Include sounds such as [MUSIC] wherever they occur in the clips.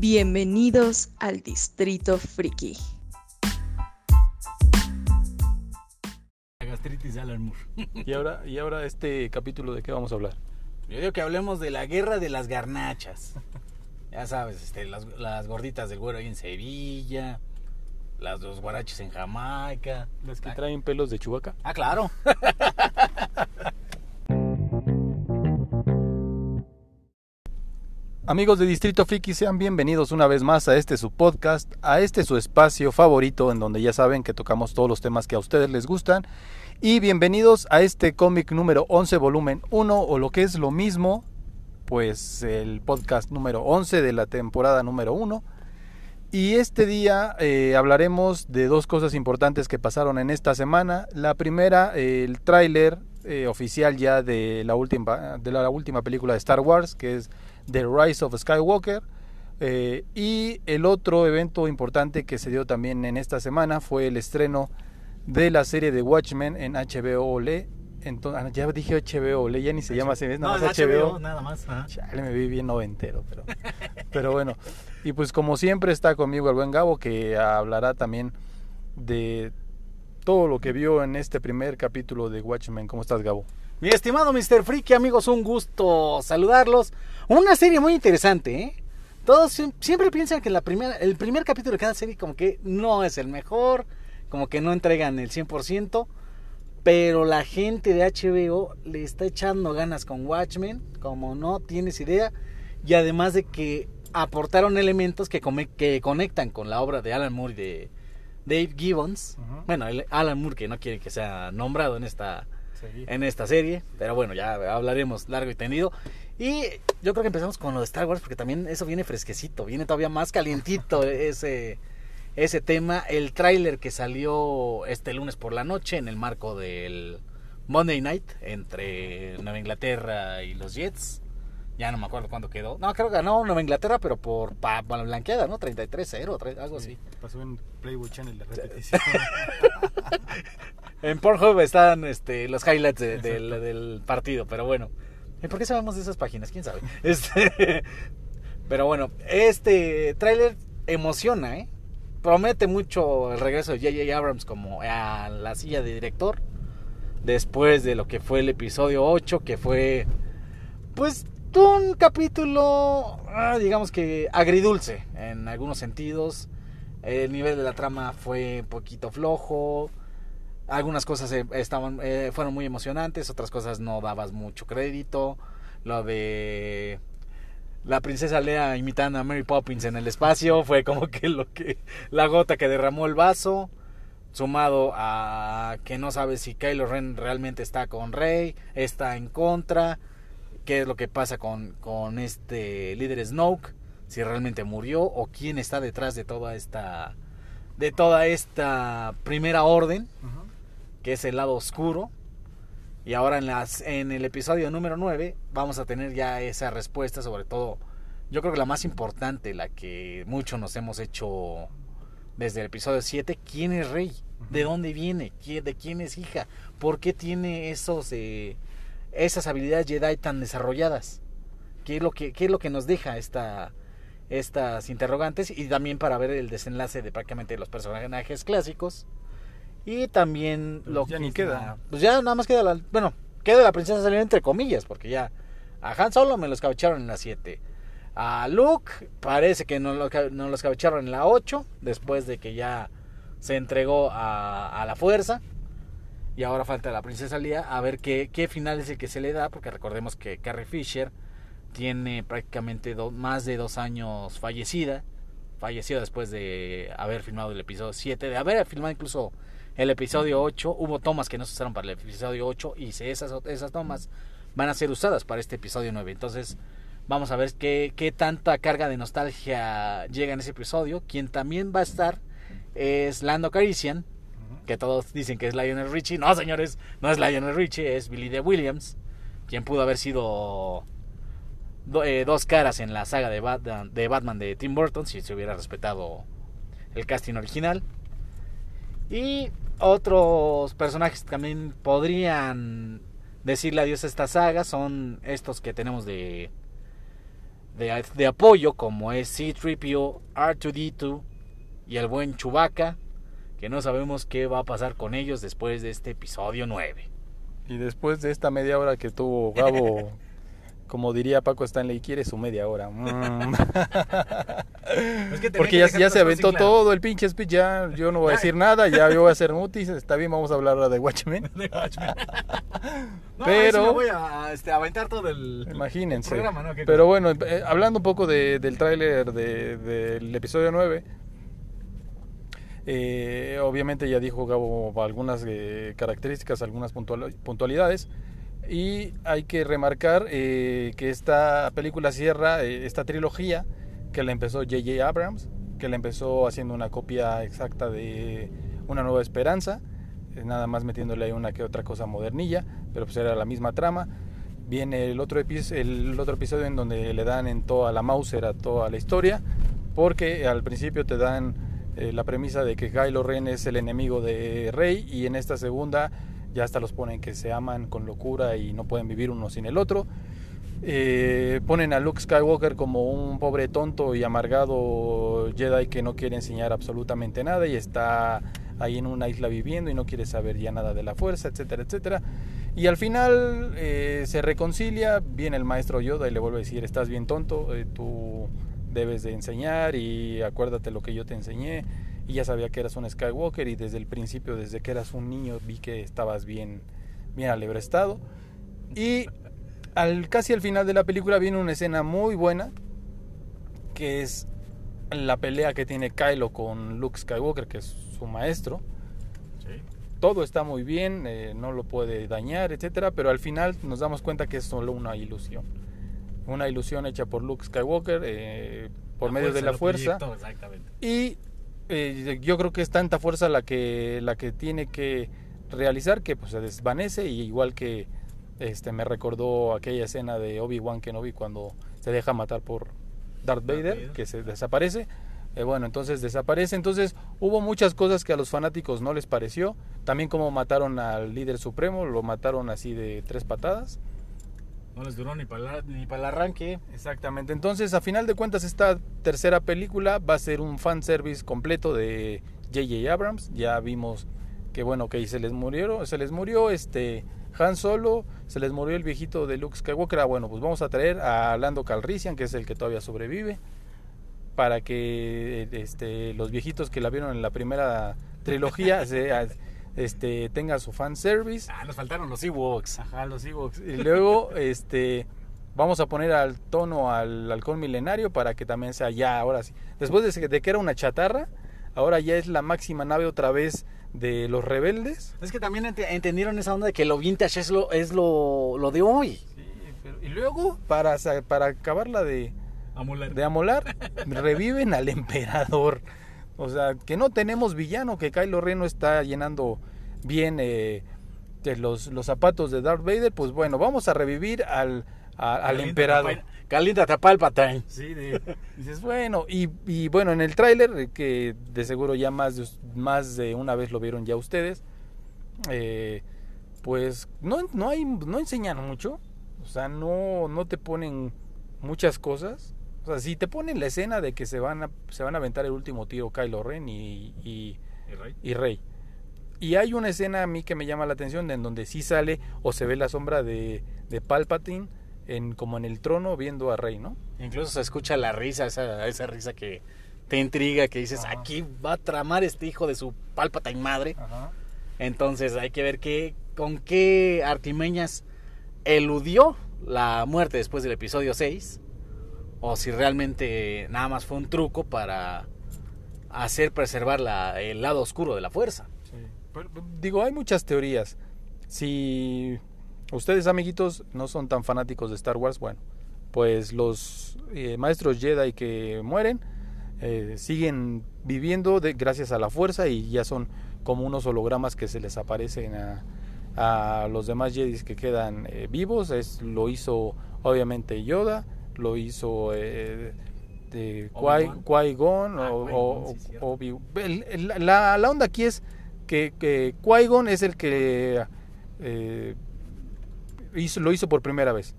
Bienvenidos al Distrito Friki. La gastritis de Alan Moore. [LAUGHS] Y ahora, y ahora este capítulo de qué vamos a hablar. Yo digo que hablemos de la guerra de las garnachas. Ya sabes, este, las, las gorditas del güero ahí en Sevilla, las dos guaraches en Jamaica. Las que traen pelos de chubaca. Ah, claro. [LAUGHS] Amigos de Distrito Friki, sean bienvenidos una vez más a este su podcast, a este su espacio favorito en donde ya saben que tocamos todos los temas que a ustedes les gustan. Y bienvenidos a este cómic número 11, volumen 1, o lo que es lo mismo, pues el podcast número 11 de la temporada número 1. Y este día eh, hablaremos de dos cosas importantes que pasaron en esta semana. La primera, el tráiler eh, oficial ya de la, última, de la última película de Star Wars, que es The Rise of Skywalker. Eh, y el otro evento importante que se dio también en esta semana fue el estreno de la serie de Watchmen en HBO OLE. Entonces, ah, ya dije HBO OLE, ya ni se llama así. Nada No, más es HBO. nada más. ajá. Chale, me vi bien noventero, pero, pero bueno. Y pues como siempre está conmigo el buen Gabo que hablará también de todo lo que vio en este primer capítulo de Watchmen. ¿Cómo estás, Gabo? Mi estimado Mr. Freaky, amigos, un gusto saludarlos. Una serie muy interesante, ¿eh? Todos siem- siempre piensan que la primera, el primer capítulo de cada serie como que no es el mejor, como que no entregan el 100%, pero la gente de HBO le está echando ganas con Watchmen, como no tienes idea, y además de que aportaron elementos que, come- que conectan con la obra de Alan Moore y de Dave Gibbons. Bueno, el Alan Moore que no quiere que sea nombrado en esta en esta serie. Pero bueno, ya hablaremos largo y tendido. Y yo creo que empezamos con lo de Star Wars porque también eso viene fresquecito, viene todavía más calientito [LAUGHS] ese, ese tema. El tráiler que salió este lunes por la noche en el marco del Monday Night entre Nueva Inglaterra y los Jets. Ya no me acuerdo cuándo quedó. No, creo que ganó Nueva Inglaterra, pero por pa, pa- blanqueada, ¿no? 33-0, tre- algo así. Pasó en Playboy Channel de repetición. [LAUGHS] En Pornhub están este, los highlights de- del, del partido, pero bueno. ¿Y por qué sabemos de esas páginas? ¿Quién sabe? [LAUGHS] Este, pero bueno, este tráiler emociona, ¿eh? Promete mucho el regreso de J.J. Abrams como a la silla de director. Después de lo que fue el episodio 8, que fue, pues, un capítulo, ah, digamos que agridulce en algunos sentidos. El nivel de la trama fue un poquito flojo. Algunas cosas eh, estaban, eh, fueron muy emocionantes, otras cosas no dabas mucho crédito. Lo de la princesa Lea imitando a Mary Poppins en el espacio fue como que lo que la gota que derramó el vaso. Sumado a que no sabes si Kylo Ren realmente está con Rey, está en contra, qué es lo que pasa con, con este líder Snoke, si realmente murió o quién está detrás de toda esta de toda esta primera orden que es el lado oscuro. Y ahora en, las, en el episodio número 9 vamos a tener ya esa respuesta, sobre todo, yo creo que la más importante, la que muchos nos hemos hecho desde el episodio 7, ¿quién es Rey? ¿De dónde viene? ¿Quién- ¿De quién es hija? ¿Por qué tiene esos, eh, esas habilidades Jedi tan desarrolladas? ¿Qué es lo que, qué es lo que nos deja esta, estas interrogantes? Y también para ver el desenlace de prácticamente los personajes clásicos. Y también Pues lo ya que ni queda. la- pues ya nada más queda la. Bueno, queda la princesa saliendo entre comillas, porque ya. A Han Solo me lo escabecharon en la 7. A Luke parece que no lo, no lo escabecharon en la 8. Después de que ya se entregó a, a la fuerza. Y ahora falta la princesa Lía. A ver qué, qué final es el que se le da. Porque recordemos que Carrie Fisher tiene prácticamente do- más de dos años fallecida. Fallecida después de haber filmado el episodio 7. De haber filmado incluso el episodio 8. Hubo tomas que no se usaron para el episodio 8. Y esas, esas tomas van a ser usadas para este episodio 9. Entonces vamos a ver qué, qué tanta carga de nostalgia llega en ese episodio. Quien también va a estar es Lando Calrissian. Que todos dicen que es Lionel Richie. No, señores, no es Lionel Richie, es Billy D. Williams. Quien pudo haber sido do- eh, dos caras en la saga de Batman, de Batman de Tim Burton si se hubiera respetado el casting original. Y otros personajes que también podrían decirle adiós a esta saga son estos que tenemos de de, de apoyo como es C-3PO, R2D2 y el buen Chewbacca, que no sabemos qué va a pasar con ellos después de este episodio 9. Y después de esta media hora que tuvo Gabo, [LAUGHS] como diría Paco Stanley, quiere su media hora. Mm. [LAUGHS] Porque ya, ya se aventó todo el pinche speech, ya yo no voy a decir nada, ya yo voy a hacer mutis, está bien, vamos a hablar ahora de Watchmen. [LAUGHS] De Watchmen. [LAUGHS] No, Pero- sí me voy a, este, a aventar todo el, Imagínense. el programa, ¿no? Pero bueno, eh, hablando un poco de- del tráiler de- del episodio 9, eh, obviamente ya dijo Gabo algunas eh, características, algunas puntual- puntualidades. Y hay que remarcar eh, que esta película cierra eh, esta trilogía que la empezó J.J. Abrams, que la empezó haciendo una copia exacta de Una Nueva Esperanza, eh, nada más metiéndole ahí una que otra cosa modernilla, pero pues era la misma trama. Viene el otro, episodio en donde le dan en toda la Mauser a toda la historia, porque al principio te dan la premisa de que Kylo Ren es el enemigo de Rey y en esta segunda ya hasta los ponen que se aman con locura y no pueden vivir uno sin el otro. Eh, ponen a Luke Skywalker como un pobre tonto y amargado Jedi que no quiere enseñar absolutamente nada y está ahí en una isla viviendo y no quiere saber ya nada de la fuerza, etcétera, etcétera. Y al final eh, se reconcilia, viene el maestro Yoda y le vuelve a decir, estás bien tonto, eh, tú debes de enseñar y acuérdate lo que yo te enseñé. Y ya sabía que eras un Skywalker y desde el principio, desde que eras un niño, vi que estabas bien, bien alebrestado. Y al, casi al final de la película viene una escena muy buena, que es la pelea que tiene Kylo con Luke Skywalker, que es su maestro. Sí. Todo está muy bien, eh, no lo puede dañar, etcétera, pero al final nos damos cuenta que es solo una ilusión. Una ilusión hecha por Luke Skywalker eh, por medio de la fuerza. exactamente. Y eh, yo creo que es tanta fuerza la que, la que tiene que realizar que pues, se desvanece y igual que este me recordó aquella escena de Obi-Wan Kenobi cuando se deja matar por Darth Vader, que se desaparece. Eh, bueno, entonces desaparece. Entonces hubo muchas cosas que a los fanáticos no les pareció. También como mataron al líder supremo, lo mataron así de tres patadas. No les duró ni para ni para el arranque. Exactamente. Entonces, a final de cuentas, esta tercera película va a ser un fanservice completo de J.J. Abrams. Ya vimos que, bueno, que se les murió, se les murió este Han Solo, se les murió el viejito de Luke Skywalker. Ah, bueno, pues vamos a traer a Lando Calrissian, que es el que todavía sobrevive, para que este, los viejitos que la vieron en la primera trilogía [LAUGHS] se, este, tenga su fanservice. Ah, nos faltaron los Ewoks. Ajá, los Ewoks. Y luego, [LAUGHS] este, vamos a poner al tono al halcón milenario para que también sea ya, ahora sí. Después de, de que era una chatarra, ahora ya es la máxima nave otra vez de los rebeldes. Es que también ent- entendieron esa onda de que lo vintage es lo, es lo, lo de hoy. y luego, para, para acabarla de amolar, [LAUGHS] reviven al emperador. O sea, que no tenemos villano, que Kylo Ren no está llenando bien eh, de los, los zapatos de Darth Vader. Pues bueno, vamos a revivir al, a- al emperador. Calienta Palpatine. Sí, de- [LAUGHS] dices, bueno, y, y bueno, en el tráiler, eh, que de seguro ya más de, más de una vez lo vieron ya ustedes, eh, pues no, no, hay, no enseñan mucho, o sea, no, no te ponen muchas cosas. O sea, si te ponen la escena de que se van a, se van a aventar el último tiro Kylo Ren y, y, y Rey. Y hay una escena a mí que me llama la atención en donde sí sale o se ve la sombra de, de Palpatine en, como en el trono viendo a Rey, ¿no? Incluso se escucha la risa, esa, esa risa que te intriga, que dices, Ajá. aquí va a tramar este hijo de su Palpatine madre. Ajá. Entonces hay que ver qué, con qué artimeñas eludió la muerte después del episodio 6. O si realmente nada más fue un truco para hacer preservar la- el lado oscuro de la fuerza. Digo, hay muchas teorías. Si ustedes, amiguitos, no son tan fanáticos de Star Wars, bueno, pues los eh, maestros Jedi que mueren eh, siguen viviendo de, gracias a la fuerza y ya son como unos hologramas que se les aparecen a, a los demás Jedi que quedan eh, vivos. Es, lo hizo obviamente Yoda, lo hizo eh. Qui- Qui-Gon Ah, o, sí, el- la, la onda aquí es que, que Qui-Gon es el que eh, hizo, lo hizo por primera vez.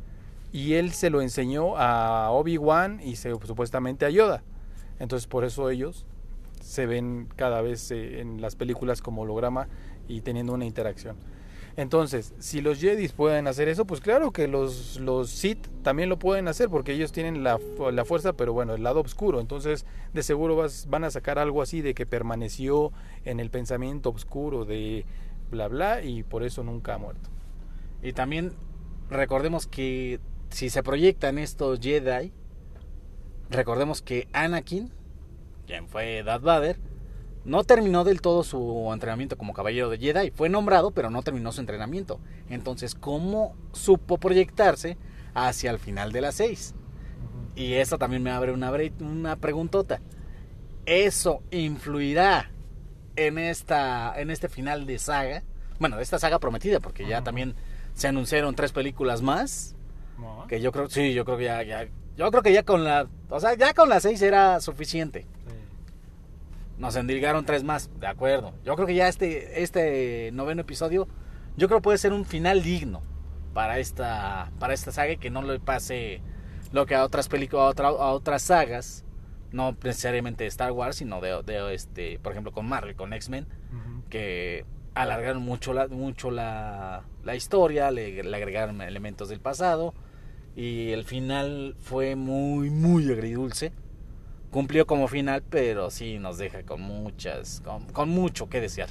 y él se lo enseñó a Obi-Wan y se, supuestamente a Yoda. Entonces por eso ellos se ven cada vez eh, en las películas como holograma y teniendo una interacción. Entonces, si los Jedi pueden hacer eso, pues claro que los, los Sith también lo pueden hacer porque ellos tienen la, la fuerza, pero bueno, el lado oscuro. Entonces, de seguro vas, van a sacar algo así de que permaneció en el pensamiento oscuro de bla bla y por eso nunca ha muerto. Y también recordemos que si se proyectan estos Jedi, recordemos que Anakin, quien fue Darth Vader, no terminó del todo su entrenamiento como caballero de Jedi. Fue nombrado, pero no terminó su entrenamiento. Entonces, ¿cómo supo proyectarse hacia el final de las seis? Y eso también me abre una, una preguntota. ¿Eso influirá en, esta, en este final de saga? Bueno, de esta saga prometida, porque ya también se anunciaron tres películas más. Que yo creo, sí, yo creo que ya, ya, yo creo que ya con la, o sea, ya con las seis era suficiente. Nos endilgaron tres más, de acuerdo. Yo creo que ya este, este noveno episodio, yo creo puede ser un final digno para esta, para esta saga y que no le pase lo que a otras películas, a, a otras sagas, no necesariamente de Star Wars, sino de, de este, por ejemplo, con Marvel, con X-Men, que alargaron mucho la, mucho la, la historia, le, le, agregaron elementos del pasado y el final fue muy, muy agridulce. Cumplió como final, pero sí nos deja con muchas, con, con mucho que desear.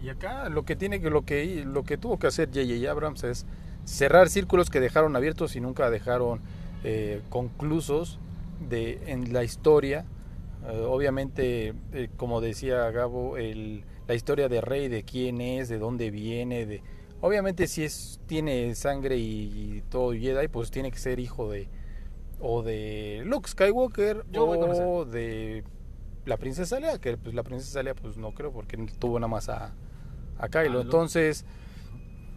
Y acá lo que tiene que lo que lo que tuvo que hacer J.J. Abrams es cerrar círculos que dejaron abiertos y nunca dejaron eh, conclusos de en la historia. Eh, obviamente, eh, como decía Gabo, el, la historia de Rey, de quién es, de dónde viene, de obviamente si es tiene sangre y, y todo Jedi, pues tiene que ser hijo de o de Luke Skywalker Yo o de la princesa Leia, que pues la princesa Leia pues no creo porque tuvo nada más a, a Kylo. Entonces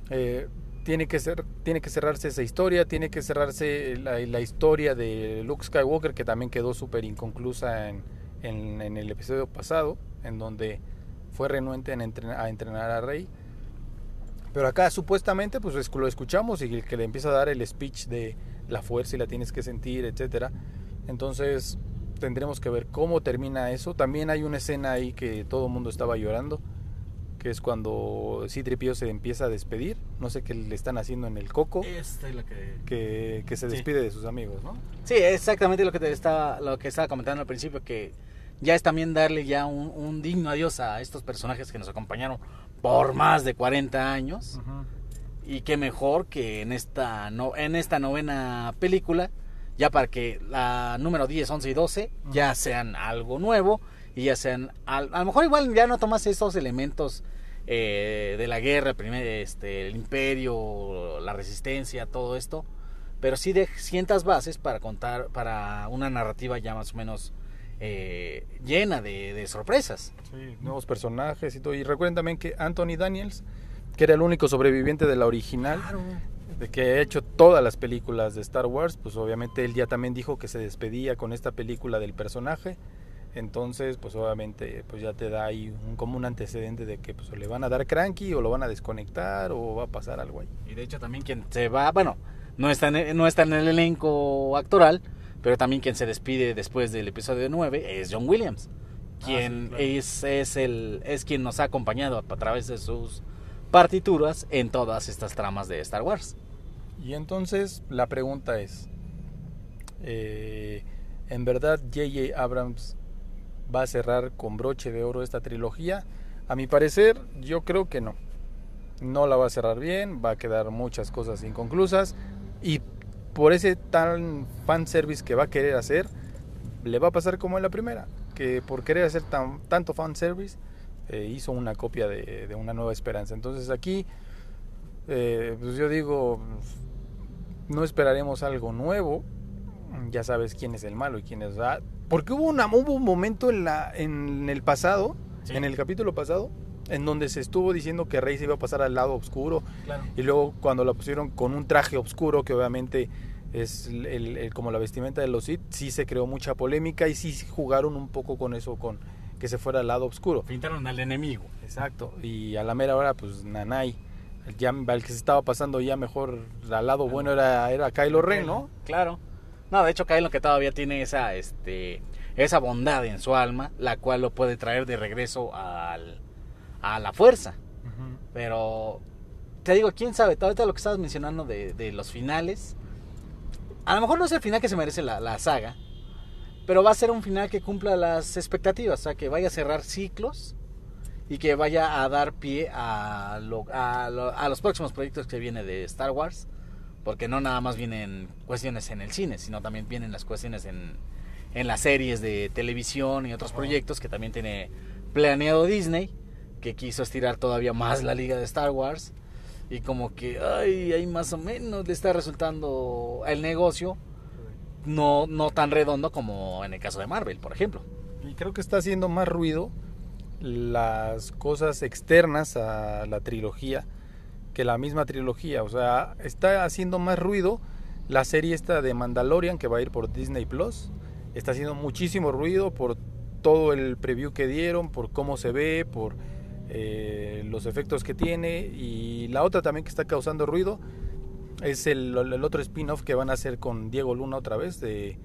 eh, tiene que ser tiene que cerrarse esa historia, tiene que cerrarse la, la historia de Luke Skywalker que también quedó súper inconclusa en, en, en el episodio pasado, en donde fue renuente en entrenar, a entrenar a Rey. Pero acá supuestamente pues es- lo escuchamos y el que le empieza a dar el speech de la fuerza y la tienes que sentir, etcétera. Entonces tendremos que ver cómo termina eso. También hay una escena ahí que todo el mundo estaba llorando, que es cuando Citripio se empieza a despedir. No sé qué le están haciendo en el coco, Esta es la que... que, que se Sí. despide de sus amigos, ¿no? Sí, exactamente lo que te estaba, lo que estaba comentando al principio, que ya es también darle ya un, un digno adiós a estos personajes que nos acompañaron por más de 40 años. Y qué mejor que en esta, no, en esta novena película, ya para que la número 10, 11 y 12 ya sean algo nuevo y ya sean, al- a, lo mejor igual ya no tomas estos elementos eh, de la guerra, primer, este, el imperio, la resistencia, todo esto, pero sí de sientas bases para contar, para una narrativa ya más o menos eh, llena de, de sorpresas. Sí, nuevos personajes y todo. Y recuerden también que Anthony Daniels, que era el único sobreviviente de la original, de que ha hecho todas las películas de Star Wars, pues obviamente él ya también dijo que se despedía con esta película del personaje. Entonces, pues obviamente, pues ya te da ahí un, como un antecedente de que pues le van a dar cranky o lo van a desconectar o va a pasar algo ahí. Y de hecho también quien se va, bueno, no está en, no está en el elenco actoral, pero también quien se despide después del episodio 9 es John Williams, quien sí, claro. es, es, el, es quien nos ha acompañado a, a través de sus partituras en todas estas tramas de Star Wars. Y entonces la pregunta es, eh, ¿en verdad J.J. Abrams va a cerrar con broche de oro esta trilogía? A mi parecer, yo creo que no. No la va a cerrar bien, va a quedar muchas cosas inconclusas y por ese tan fanservice que va a querer hacer, le va a pasar como en la primera, que por querer hacer tan, tanto fanservice eh, hizo una copia de, de Una Nueva Esperanza. Entonces aquí, eh, pues yo digo, no esperaremos algo nuevo. Ya sabes quién es el malo y quién es. ah, Porque hubo, una, hubo un momento en, la, en el pasado, Sí. en el capítulo pasado, en donde se estuvo diciendo que Rey se iba a pasar al lado oscuro. Claro. Y luego cuando la pusieron con un traje oscuro, que obviamente es el, el- el- como la vestimenta de los Sith, sí se creó mucha polémica y sí jugaron un poco con eso, con que se fuera al lado oscuro. Pintaron al enemigo. Exacto. Y a la mera hora, pues Nanay ya el que se estaba pasando ya mejor al lado bueno era, era Kylo Ren, ¿no? Claro. No, de hecho Kylo que todavía tiene esa, este, esa bondad en su alma, la cual lo puede traer de regreso al, a la fuerza. Pero te digo, quién sabe, ahorita lo que estabas mencionando de, de, los finales, a lo mejor no es el final que se merece la, la, saga, pero va a ser un final que cumpla las expectativas, o sea, que vaya a cerrar ciclos y que vaya a dar pie a, lo, a, lo, a los próximos proyectos que viene de Star Wars, porque no nada más vienen cuestiones en el cine, sino también vienen las cuestiones en, en las series de televisión y otros proyectos que también tiene planeado Disney, que quiso estirar todavía más la liga de Star Wars y como que ay, ahí más o menos le está resultando el negocio no, no tan redondo como en el caso de Marvel, por ejemplo. Y creo que está haciendo más ruido las cosas externas a la trilogía que la misma trilogía. O sea, está haciendo más ruido la serie esta de Mandalorian que va a ir por Disney Plus. Está haciendo muchísimo ruido por todo el preview que dieron, por cómo se ve, por eh, los efectos que tiene. Y la otra también que está causando ruido es el, el otro spin-off que van a hacer con Diego Luna otra vez de,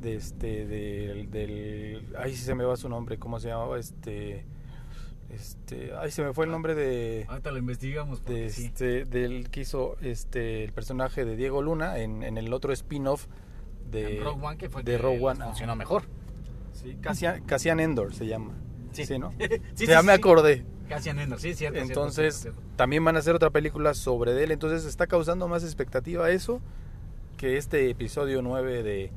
de este del, del ay si se me va su nombre cómo se llamaba este este ay se me fue el nombre de ahorita lo investigamos de este del que hizo este el personaje de Diego Luna en, en el otro spin-off de en Rogue One que fue de Rogue One funcionó mejor. Sí Cassian, Cassian Endor se llama sí, sí no [LAUGHS] sí, ya sí, me acordé Cassian Endor sí cierto entonces cierto, cierto. también van a hacer otra película sobre él entonces está causando más expectativa eso que este episodio 9 de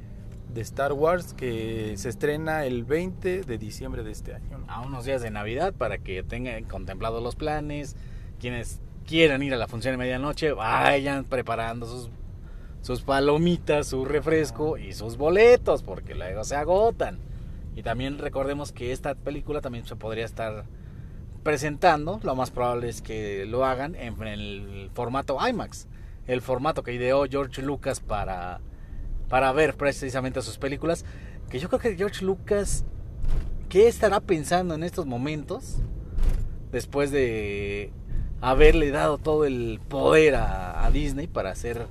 de Star Wars que se estrena el 20 de diciembre de este año. ¿no? A unos días de Navidad para que tengan contemplados los planes. Quienes quieran ir a la función de medianoche, vayan preparando sus, sus palomitas, su refresco y sus boletos, porque luego se agotan. Y también recordemos que esta película también se podría estar presentando. Lo más probable es que lo hagan en el formato IMAX. El formato que ideó George Lucas para para ver precisamente sus películas. Que yo creo que George Lucas, ¿qué estará pensando en estos momentos? Después de haberle dado todo el poder a, Disney para hacer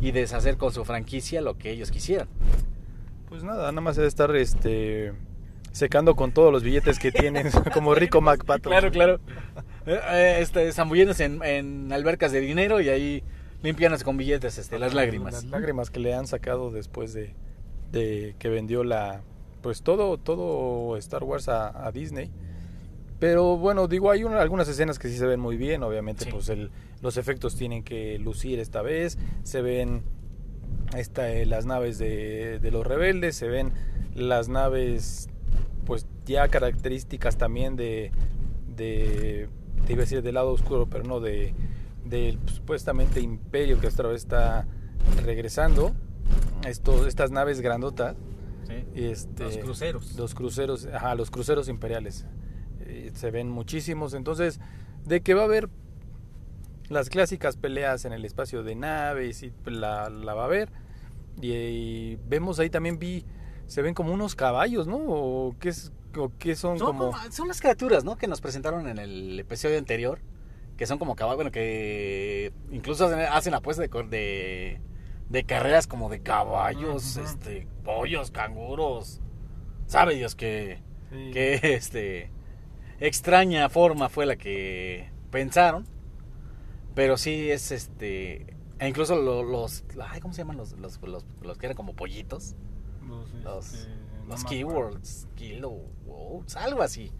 y deshacer con su franquicia lo que ellos quisieran. Pues nada, nada más debe estar este secando con todos los billetes que tienen, [LAUGHS] como Rico McPato. Claro, claro. Este, zambulléndose en, en albercas de dinero y ahí limpianas con billetes este, las lágrimas. Las lágrimas que le han sacado después de, de que vendió la pues todo todo Star Wars a, a Disney. Pero bueno, digo, hay una, algunas escenas que sí se ven muy bien, obviamente Sí. pues el, los efectos tienen que lucir esta vez, se ven esta, eh, las naves de, de los rebeldes, se ven las naves pues ya características también de, de te iba a decir del lado oscuro, pero no de del supuestamente imperio que otra vez está regresando. Estos, estas naves grandotas. Sí. Este, Los cruceros. Los cruceros, ajá, los cruceros imperiales. Eh, se ven muchísimos. Entonces, de que va a haber las clásicas peleas en el espacio de naves y la, la va a haber. Y, y vemos ahí también vi, se ven como unos caballos, ¿no? O qué, es, o qué son, Son, como... como- son las criaturas, ¿no? Que nos presentaron en el episodio anterior. Que son como caballos, bueno, que incluso hacen, apuestas de, de, de carreras como de caballos, este, pollos, canguros. Sabe Dios que, Sí. que este, extraña forma fue la que pensaron. Pero sí es este. E incluso lo- los. Ay, ¿Cómo se llaman los, los, los, los que eran como pollitos? Los, Los, este, los keywords, kilowatts, algo así.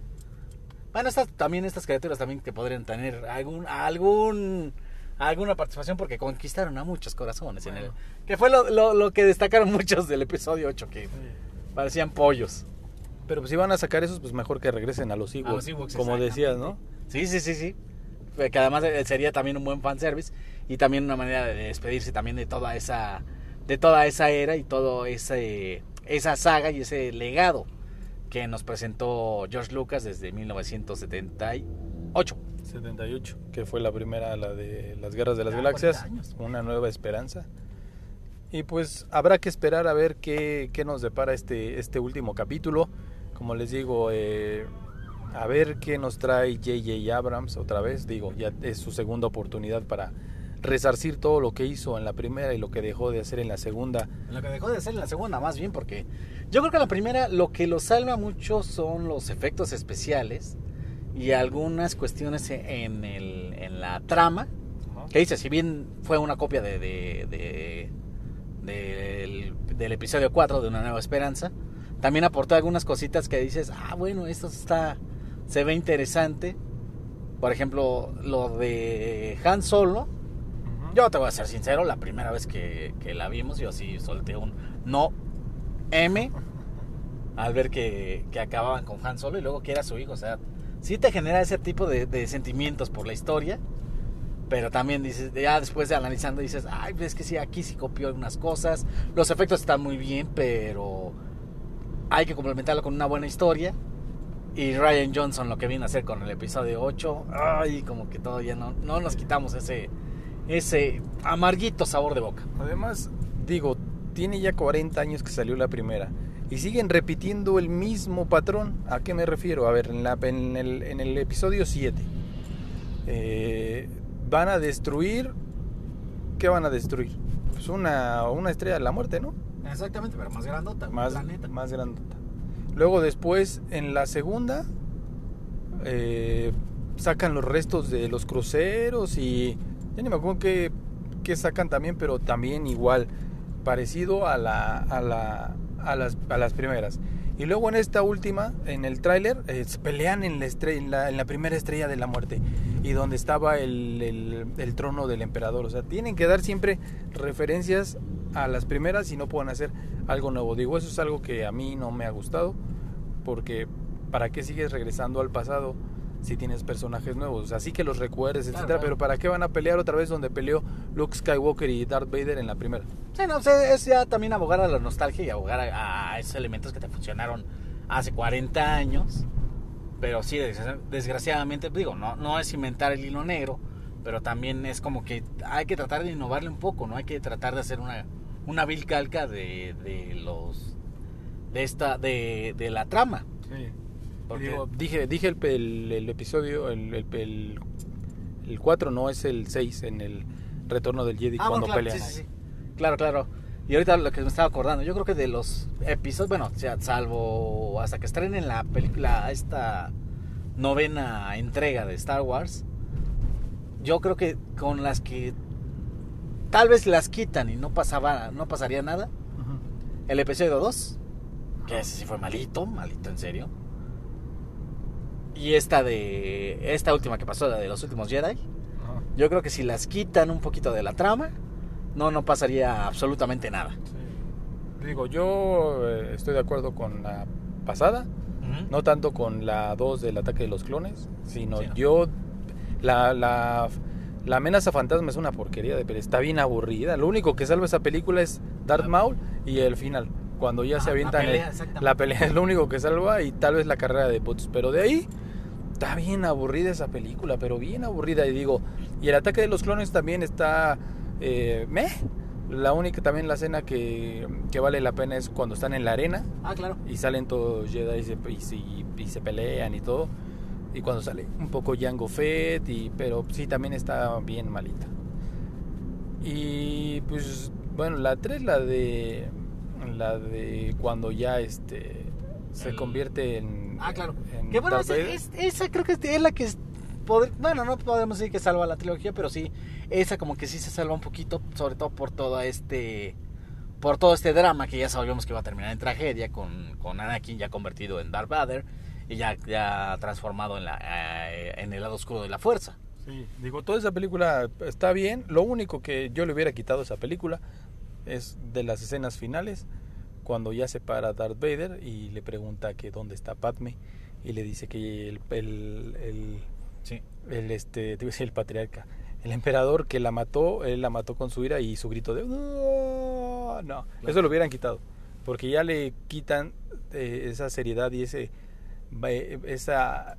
Bueno, estas, también estas criaturas también que podrían tener algún, algún, alguna participación porque conquistaron a muchos corazones en el, Bueno. que fue lo, lo, lo que destacaron [LAUGHS] muchos del episodio 8 que parecían pollos. Pero pues si van a sacar esos, pues mejor que regresen a los Ewoks, A los Ewoks, como decías, ¿no? Sí, sí, sí, sí. Que además eh, sería también un buen fanservice y también una manera de despedirse también de toda esa de toda esa era y todo ese esa saga y ese legado que nos presentó George Lucas desde 1978. 78, que fue la primera, la de las Guerras de las Galaxias, 40 años. una nueva esperanza. Y pues habrá que esperar a ver qué, qué nos depara este, este último capítulo. Como les digo, eh, a ver qué nos trae J.J. Abrams otra vez. Digo, ya es su segunda oportunidad para resarcir todo lo que hizo en la primera y lo que dejó de hacer en la segunda. Lo que dejó de hacer en la segunda, más bien, porque yo creo que en la primera lo que lo salva mucho son los efectos especiales y algunas cuestiones en, el, en la trama. Que dice, si bien fue una copia de, de- de- del, del episodio 4 de Una Nueva Esperanza, también aportó algunas cositas que dices, ah, bueno, esto está, se ve interesante. Por ejemplo, lo de Han Solo. Yo te voy a ser sincero, la primera vez que, la vimos, yo sí solté un no M al ver que, que acababan con Han Solo y luego que era su hijo. O sea, sí te genera ese tipo de, sentimientos por la historia, pero también dices, ya después de analizando, dices, ay, es que sí, aquí sí copió algunas cosas, los efectos están muy bien, pero hay que complementarlo con una buena historia. Y Ryan Johnson lo que viene a hacer con el episodio 8, ay, como que todavía no, no nos quitamos ese, ese amarguito sabor de boca. Además, digo, tiene ya 40 años que salió la primera y siguen repitiendo el mismo patrón. ¿A qué me refiero? A ver, en, la- en el, en el episodio 7 eh, van a destruir... ¿Qué van a destruir? Pues una, una estrella de la muerte, ¿no? Exactamente, pero más grandota, más, planeta. más grandota. Luego después, en la segunda, eh, sacan los restos de los cruceros y ya ni me acuerdo qué, qué sacan también, pero también igual, parecido a, la, a, la, a, las, a las primeras. Y luego en esta última, en el tráiler, eh, pelean en la, estre- en, la, en la primera estrella de la muerte y donde estaba el, el- el trono del emperador. O sea, tienen que dar siempre referencias a las primeras y no pueden hacer algo nuevo. Digo, eso es algo que a mí no me ha gustado porque ¿para qué sigues regresando al pasado si tienes personajes nuevos? O sea, sí que los recuerdes, etcétera, claro. pero ¿para qué van a pelear otra vez donde peleó Luke Skywalker y Darth Vader en la primera? Sí, no, es ya también abogar a la nostalgia y abogar a, a esos elementos que te funcionaron hace 40 años. Pero sí, desgra- desgraciadamente, digo, no, no es inventar el hilo negro, pero también es como que hay que tratar de innovarle un poco, ¿no? Hay que tratar de hacer una, una vil calca de, de los de esta de, de la trama. Sí. Porque- Digo, dije, dije el, el- el episodio, el, el, el, el 4 no es el 6 en el retorno del Jedi Ah, cuando bueno, claro, pelean. sí, sí, ahí. sí. Claro, claro. Y ahorita lo que me estaba acordando, yo creo que de los episodios, bueno, o sea, salvo hasta que estrenen la película, esta novena entrega de Star Wars, yo creo que con las que tal vez las quitan y no pasaba, no pasaría nada, el episodio 2, que ese sí fue malito, malito en serio. Y esta de esta última que pasó, la de los últimos Jedi, Ajá. yo creo que si las quitan un poquito de la trama, no, no pasaría absolutamente nada. Sí. Digo, yo eh, estoy de acuerdo con la pasada, no tanto con la 2 del ataque de los clones, sino Sí, no. yo la, la, la amenaza fantasma es una porquería, de, pero está bien aburrida. Lo único que salva esa película es Darth La- Maul y el final, cuando ya se Ah, avientan pelea, la pelea [LAUGHS] es lo único que salva y tal vez la carrera de bots, pero de ahí está bien aburrida esa película, pero bien aburrida y digo, y el ataque de los clones también está eh, meh. La única también la escena que, que vale la pena es cuando están en la arena Ah, claro. y salen todos Jedi y se, y se- y se pelean y todo. Y cuando sale un poco Jango Fett, y, pero sí también está bien malita. Y pues bueno, la 3, la de la de cuando ya este se El- convierte en Ah, claro. en Que bueno, esa, Vader. es- esa creo que es la que es- pod- bueno, no podemos decir que salva la trilogía, pero sí esa como que sí se salva un poquito, sobre todo por todo este por todo este drama que ya sabíamos que iba a terminar en tragedia con, con Anakin ya convertido en Darth Vader y ya, ya transformado en la eh, en el lado oscuro de la fuerza. Sí, digo, toda esa película está bien. Lo único que yo le hubiera quitado a esa película es de las escenas finales, cuando ya se para Darth Vader y le pregunta que dónde está Padme y le dice que el, el, el, Sí. el, este, el patriarca, el emperador que la mató, él la mató con su ira y su grito de "No", eso lo hubieran quitado, porque ya le quitan eh, esa seriedad y ese eh, esa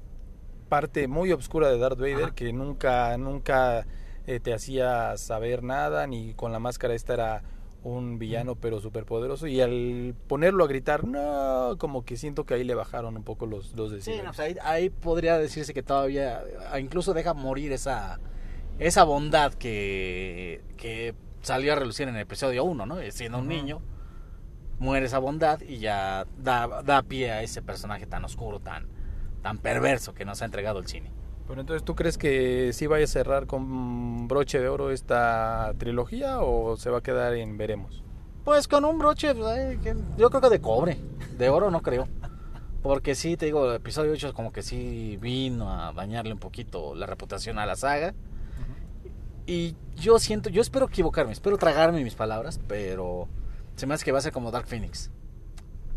parte muy oscura de Darth Vader Ajá. que nunca nunca eh, te hacía saber nada ni con la máscara esta era un villano pero superpoderoso y al ponerlo a gritar no como que siento que ahí le bajaron un poco los dos Sí, decibeles. no, o sea, ahí, ahí podría decirse que todavía incluso deja morir esa esa bondad que, que salió a relucir en el episodio 1, ¿no? Siendo un niño, muere esa bondad y ya da, da pie a ese personaje tan oscuro, tan, tan perverso que nos ha entregado el cine. Pero entonces, ¿tú crees que sí vaya a cerrar con broche de oro esta trilogía o se va a quedar en veremos? Pues con un broche, que- yo creo que de cobre, de oro no creo. Porque sí, te digo, el episodio 8 como que sí vino a dañarle un poquito la reputación a la saga. Y yo siento, yo espero equivocarme, espero tragarme mis palabras, pero se me hace que va a ser como Dark Phoenix.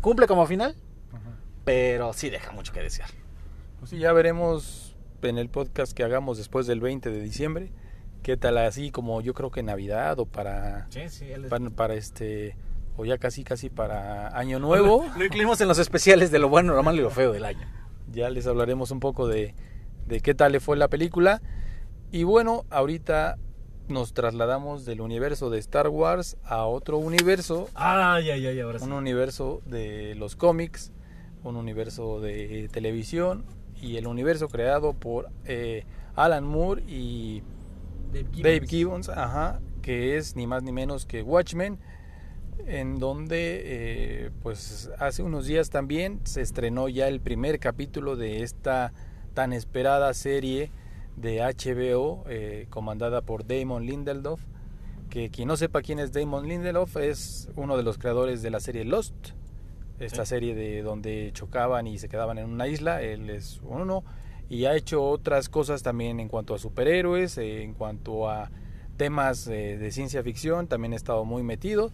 Cumple como final, pero sí deja mucho que desear. Pues sí, ya veremos en el podcast que hagamos después del 20 de diciembre. ¿Qué tal así como yo creo que Navidad o para, Sí, sí, para, para este o ya casi casi para Año Nuevo? Lo incluimos en los especiales de lo bueno, lo malo y lo feo del año. Ya les hablaremos un poco de, de qué tal le fue la película. Y bueno, ahorita nos trasladamos del universo de Star Wars a otro universo, Ay, ay, ay, ahora un universo de los cómics, un universo de televisión y el universo creado por eh, Alan Moore y Dave Gibbons, ajá, que es ni más ni menos que Watchmen, en donde eh, pues hace unos días también se estrenó ya el primer capítulo de esta tan esperada serie de HBO eh, comandada por Damon Lindelof, que quien no sepa quién es Damon Lindelof es uno de los creadores de la serie Lost, esta serie de donde chocaban y se quedaban en una isla, él es uno y ha hecho otras cosas también en cuanto a superhéroes, eh, en cuanto a temas eh, de ciencia ficción, también ha estado muy metido.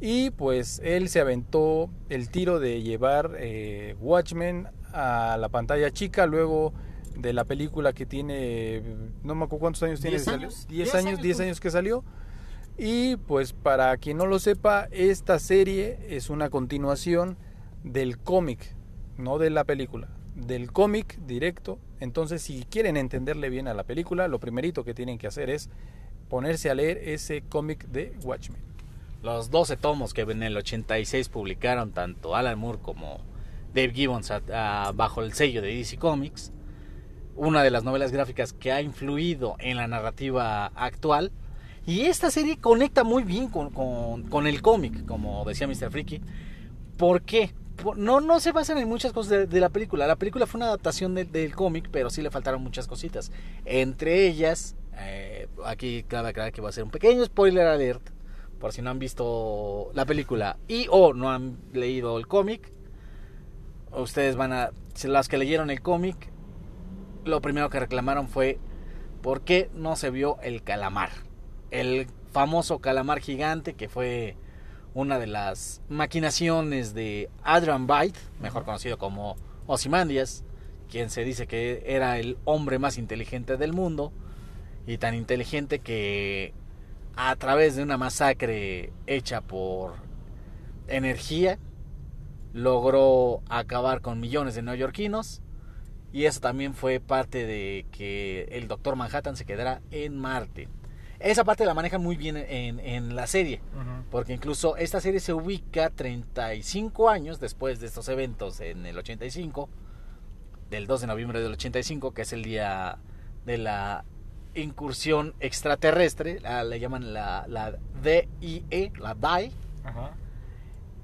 Y pues él se aventó el tiro de llevar eh, Watchmen a la pantalla chica luego de la película que tiene, no me acuerdo cuántos años tiene. ¿Diez que salió. años? 10 Diez años, años, 10 pues. años que salió. Y pues para quien no lo sepa, esta serie es una continuación del cómic, no de la película, del cómic directo. Entonces, si quieren entenderle bien a la película, lo primerito que tienen que hacer es ponerse a leer ese cómic de Watchmen. Los 12 tomos que en el 86 publicaron tanto Alan Moore como Dave Gibbons bajo el sello de DC Comics. Una de las novelas gráficas que ha influido en la narrativa actual. Y esta serie conecta muy bien con, con- con el cómic, como decía Mr. Freaky. ¿Por qué? No, no se basan en muchas cosas de, la película. La película fue una adaptación de- del cómic, pero sí le faltaron muchas cositas. Entre ellas, eh, aquí cabe aclarar que va a ser un pequeño spoiler alert, por si no han visto la película y o no han leído el cómic. Ustedes van a, las que leyeron el cómic, lo primero que reclamaron fue por qué no se vio el calamar. El famoso calamar gigante que fue una de las maquinaciones de Adrian Byte, mejor conocido como Ozymandias, quien se dice que era el hombre más inteligente del mundo y tan inteligente que a través de una masacre hecha por energía logró acabar con millones de neoyorquinos y eso también fue parte de que el Doctor Manhattan se quedara en Marte. Esa parte la manejan muy bien en, en la serie, porque incluso esta serie se ubica 35 años después de estos eventos en el 85, del 2 de noviembre del 85, que es el día de la incursión extraterrestre, la, le llaman la, la DIE, la DIE, Ajá.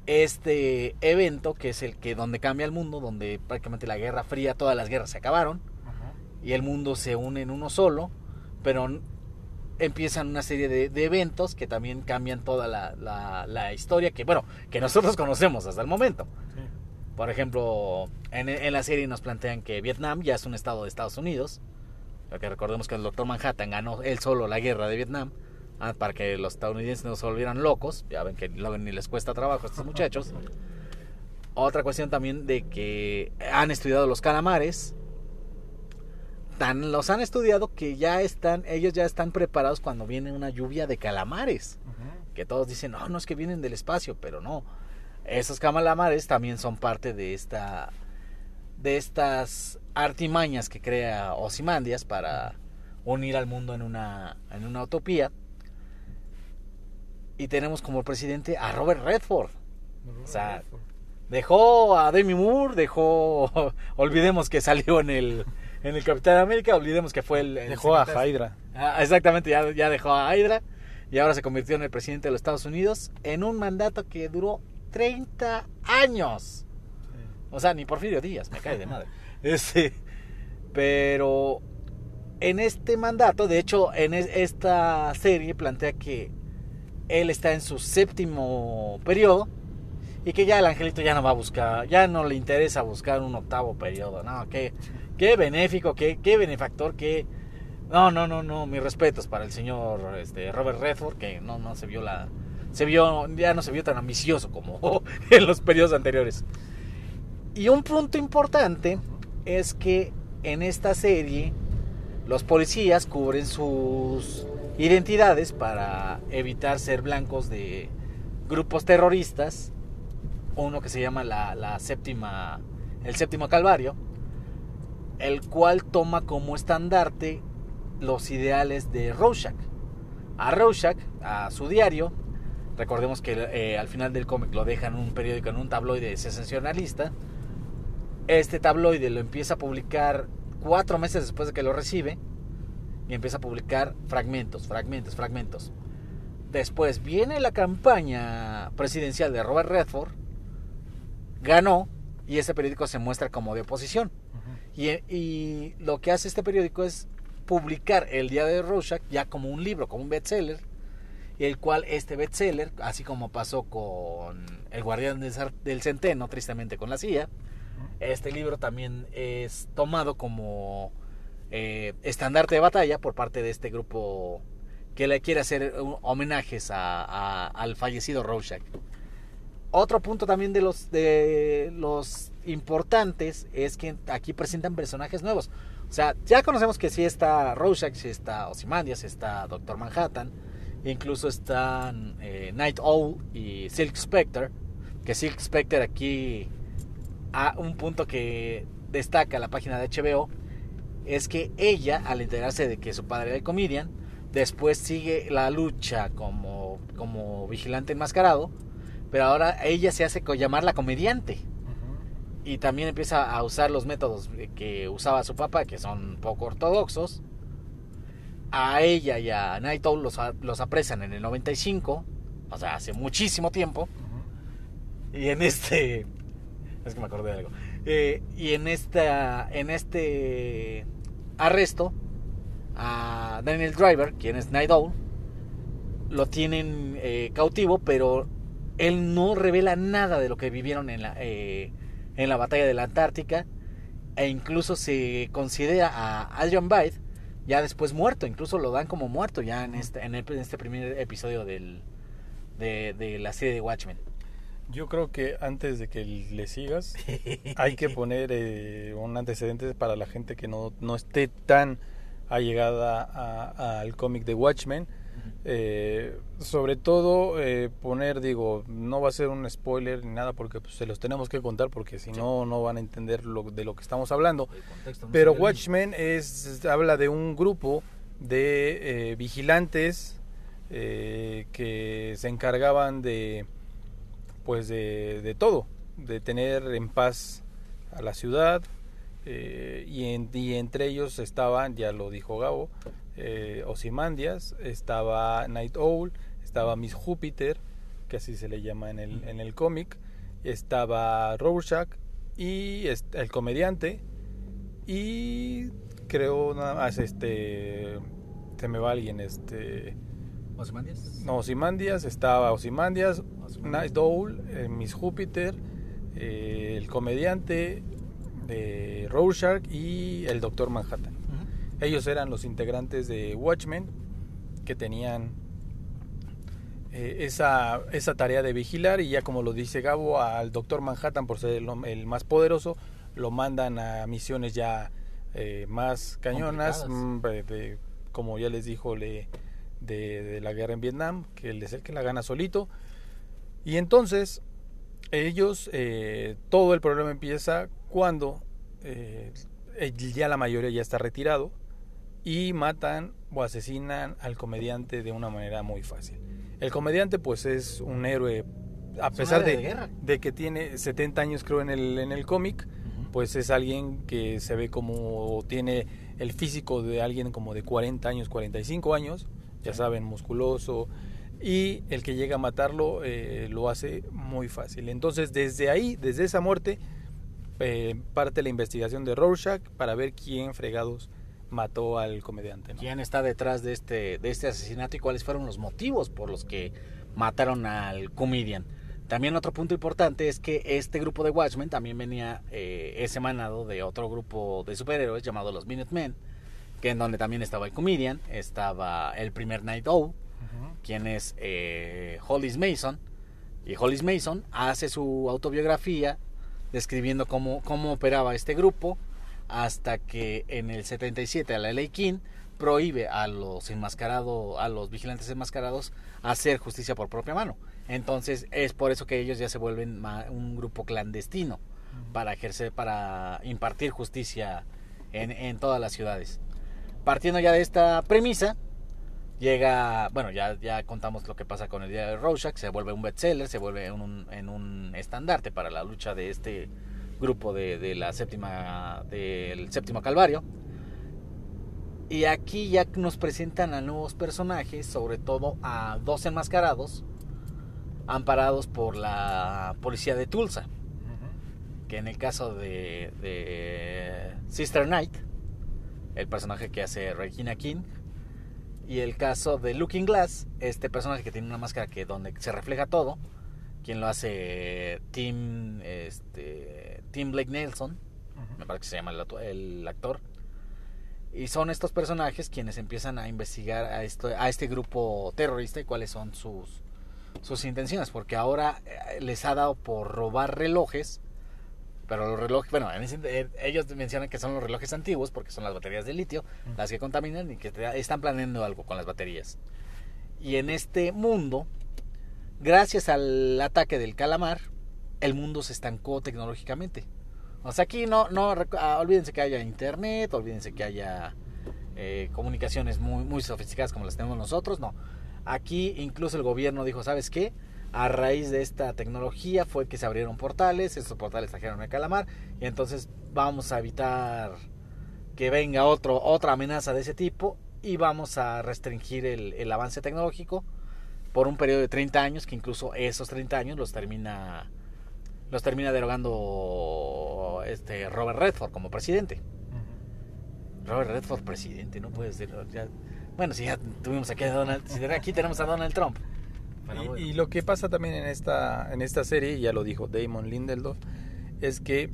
este evento que es el que donde cambia el mundo, donde prácticamente la Guerra Fría, todas las guerras se acabaron y el mundo se une en uno solo, pero empiezan una serie de, de eventos que también cambian toda la, la- la historia que, bueno, que nosotros [LAUGHS] conocemos hasta el momento. Sí. Por ejemplo, en, en la serie nos plantean que Vietnam ya es un estado de Estados Unidos, porque recordemos que el doctor Manhattan ganó él solo la guerra de Vietnam, ah, para que los estadounidenses no se volvieran locos, ya ven que luego ni les cuesta trabajo a estos muchachos. [LAUGHS] Otra cuestión también de que han estudiado los calamares, tan los han estudiado que ya están, ellos ya están preparados cuando viene una lluvia de calamares que todos dicen, no, no es que vienen del espacio, pero no. Esos calamares también son parte de esta de estas artimañas que crea Ozymandias para unir al mundo en una en una utopía. Y tenemos como presidente a Robert Redford. O sea, dejó a Demi Moore, dejó. [LAUGHS] olvidemos que salió en el, en el Capitán América, olvidemos que fue el. el Dejó a Hydra. Ah, exactamente, ya, ya dejó a Hydra y ahora se convirtió en el presidente de los Estados Unidos en un mandato que duró 30 años. O sea, ni Porfirio Díaz, me cae de madre. [LAUGHS] Este, pero en este mandato, de hecho, en es- esta serie plantea que él está en su séptimo periodo y que ya el angelito ya no va a buscar, ya no le interesa buscar un octavo periodo. No, qué, qué benéfico, qué, qué benefactor, qué... No, no, no, no, mis respetos para el señor este, Robert Redford, que no, no se vio la... Se vio, ya no se vio tan ambicioso como [LAUGHS] en los periodos anteriores. Y un punto importante es que en esta serie los policías cubren sus identidades para evitar ser blancos de grupos terroristas. Uno que se llama la, la séptima, el séptimo calvario, el cual toma como estandarte los ideales de Rorschach. A Rorschach, a su diario, recordemos que eh, al final del cómic lo dejan en un periódico, en un tabloide sensacionalista. Este tabloide lo empieza a publicar cuatro meses después de que lo recibe y empieza a publicar fragmentos, fragmentos, fragmentos. Después viene la campaña presidencial de Robert Redford, ganó y ese periódico se muestra como de oposición. Y, lo que hace este periódico es publicar el día de Rorschach ya como un libro, como un bestseller, el cual este bestseller, así como pasó con El Guardián del Centeno, tristemente con la CIA, este libro también es tomado como eh, estandarte de batalla por parte de este grupo que le quiere hacer un- homenajes al fallecido Rorschach. Otro punto también de los de los importantes es que aquí presentan personajes nuevos. O sea, ya conocemos que sí está Rorschach, sí está Ozymandias, está Doctor Manhattan, incluso están eh, Night Owl y Silk Spectre, que Silk Spectre aquí a un punto que destaca la página de HBO es que ella, al enterarse de que su padre era el comedian, después sigue la lucha como, como vigilante enmascarado, pero ahora ella se hace llamar la comediante y también empieza a usar los métodos que usaba su papá, que son poco ortodoxos. A ella y a Night Owl los, a- los apresan en el 95, o sea, hace muchísimo tiempo. Y en este. Es que me acordé de algo. Eh, y en esta. En este arresto. A Daniel Driver, quien es Night Owl. Lo tienen eh, cautivo, pero él no revela nada de lo que vivieron en la, eh, en la batalla de la Antártica. E incluso se considera a Adrian Byte ya después muerto. Incluso lo dan como muerto ya en este, en el- en este primer episodio del, de, de la serie de Watchmen. Yo creo que antes de que le sigas, hay que [LAUGHS] poner eh, un antecedente para la gente que no, no esté tan allegada al cómic de Watchmen. Eh, sobre todo eh, poner, digo, no va a ser un spoiler ni nada porque pues, se los tenemos que contar porque si no, no van a entender lo, de lo que estamos hablando. Pero Watchmen es, habla de un grupo de eh, vigilantes que se encargaban de pues de, de todo, de tener en paz a la ciudad y, en- y entre ellos estaban, ya lo dijo Gabo, eh, Ozymandias, estaba Night Owl, estaba Miss Júpiter, que así se le llama en el, en el cómic, estaba Rorschach y el comediante y creo nada más este se me va alguien este ¿Ozymandias? no Ozymandias estaba Ozymandias Night Owl eh, Miss Júpiter eh, el comediante de Rorschach y el Doctor Manhattan. Ellos eran los integrantes de Watchmen que tenían eh, esa, esa tarea de vigilar y ya como lo dice Gabo, al Doctor Manhattan por ser el, más poderoso, lo mandan a misiones ya eh, más cañonas, mm, de- de- como ya les dijo, le- de, de la guerra en Vietnam, que él es el que la gana solito. Y entonces ellos, eh, todo el problema empieza cuando eh, ya la mayoría ya está retirado y matan o asesinan al comediante de una manera muy fácil. El comediante pues es un héroe, a pesar héroe de, de guerra. de que tiene 70 años creo en el, en el cómic, pues es alguien que se ve como tiene el físico de alguien como de 40 años, 45 años, ya saben, musculoso, y el que llega a matarlo eh, lo hace muy fácil. Entonces desde ahí, desde esa muerte, eh, parte la investigación de Rorschach para ver quién fregados mató al comediante. ¿no? quién está detrás de este, de este asesinato y cuáles fueron los motivos por los que mataron al comedian. También otro punto importante es que este grupo de Watchmen también venía, eh, es emanado de otro grupo de superhéroes llamado los Minutemen, que en donde también estaba el comedian, estaba el primer Night Owl, quien es eh, Hollis Mason, y Hollis Mason hace su autobiografía describiendo cómo, cómo operaba este grupo, hasta que en el 77 la ley King prohíbe a los enmascarados, a los vigilantes enmascarados hacer justicia por propia mano. Entonces es por eso que ellos ya se vuelven un grupo clandestino para ejercer, para impartir justicia en, en todas las ciudades. Partiendo ya de esta premisa, llega, bueno, ya, ya contamos lo que pasa con el día de Rorschach, se vuelve un bestseller, se vuelve un, en un estandarte para la lucha de este grupo de, la séptima, del séptimo calvario. Y aquí ya nos presentan a nuevos personajes, sobre todo a dos enmascarados, amparados por la policía de Tulsa, que en el caso de, de Sister Knight, el personaje que hace Regina King, y el caso de Looking Glass, este personaje que tiene una máscara que donde se refleja todo, quien lo hace Tim, este, Tim Blake Nelson, me parece que se llama el, actor. Y son estos personajes quienes empiezan a investigar a, esto, a este grupo terrorista y cuáles son sus, sus intenciones, porque ahora eh, les ha dado por robar relojes, pero los relojes, bueno, eh, ellos mencionan que son los relojes antiguos porque son las baterías de litio las que contaminan y que están planeando algo con las baterías. Y en este mundo, gracias al ataque del calamar, el mundo se estancó tecnológicamente. O sea, aquí no, no ah, olvídense que haya internet, olvídense que haya eh, comunicaciones muy, muy sofisticadas como las tenemos nosotros, no. Aquí incluso el gobierno dijo, ¿sabes qué? A raíz de esta tecnología fue que se abrieron portales, estos portales trajeron el calamar, y entonces vamos a evitar que venga otro, otra amenaza de ese tipo y vamos a restringir el, el avance tecnológico por un periodo de 30 años, que incluso esos 30 años los termina los termina derogando este Robert Redford como presidente. Robert Redford presidente, no puede ser. ya- bueno, si ya tuvimos aquí a Donald, si aquí tenemos a Donald Trump. Y, bueno. y lo que pasa también en esta, en esta serie, ya lo dijo Damon Lindelof, es que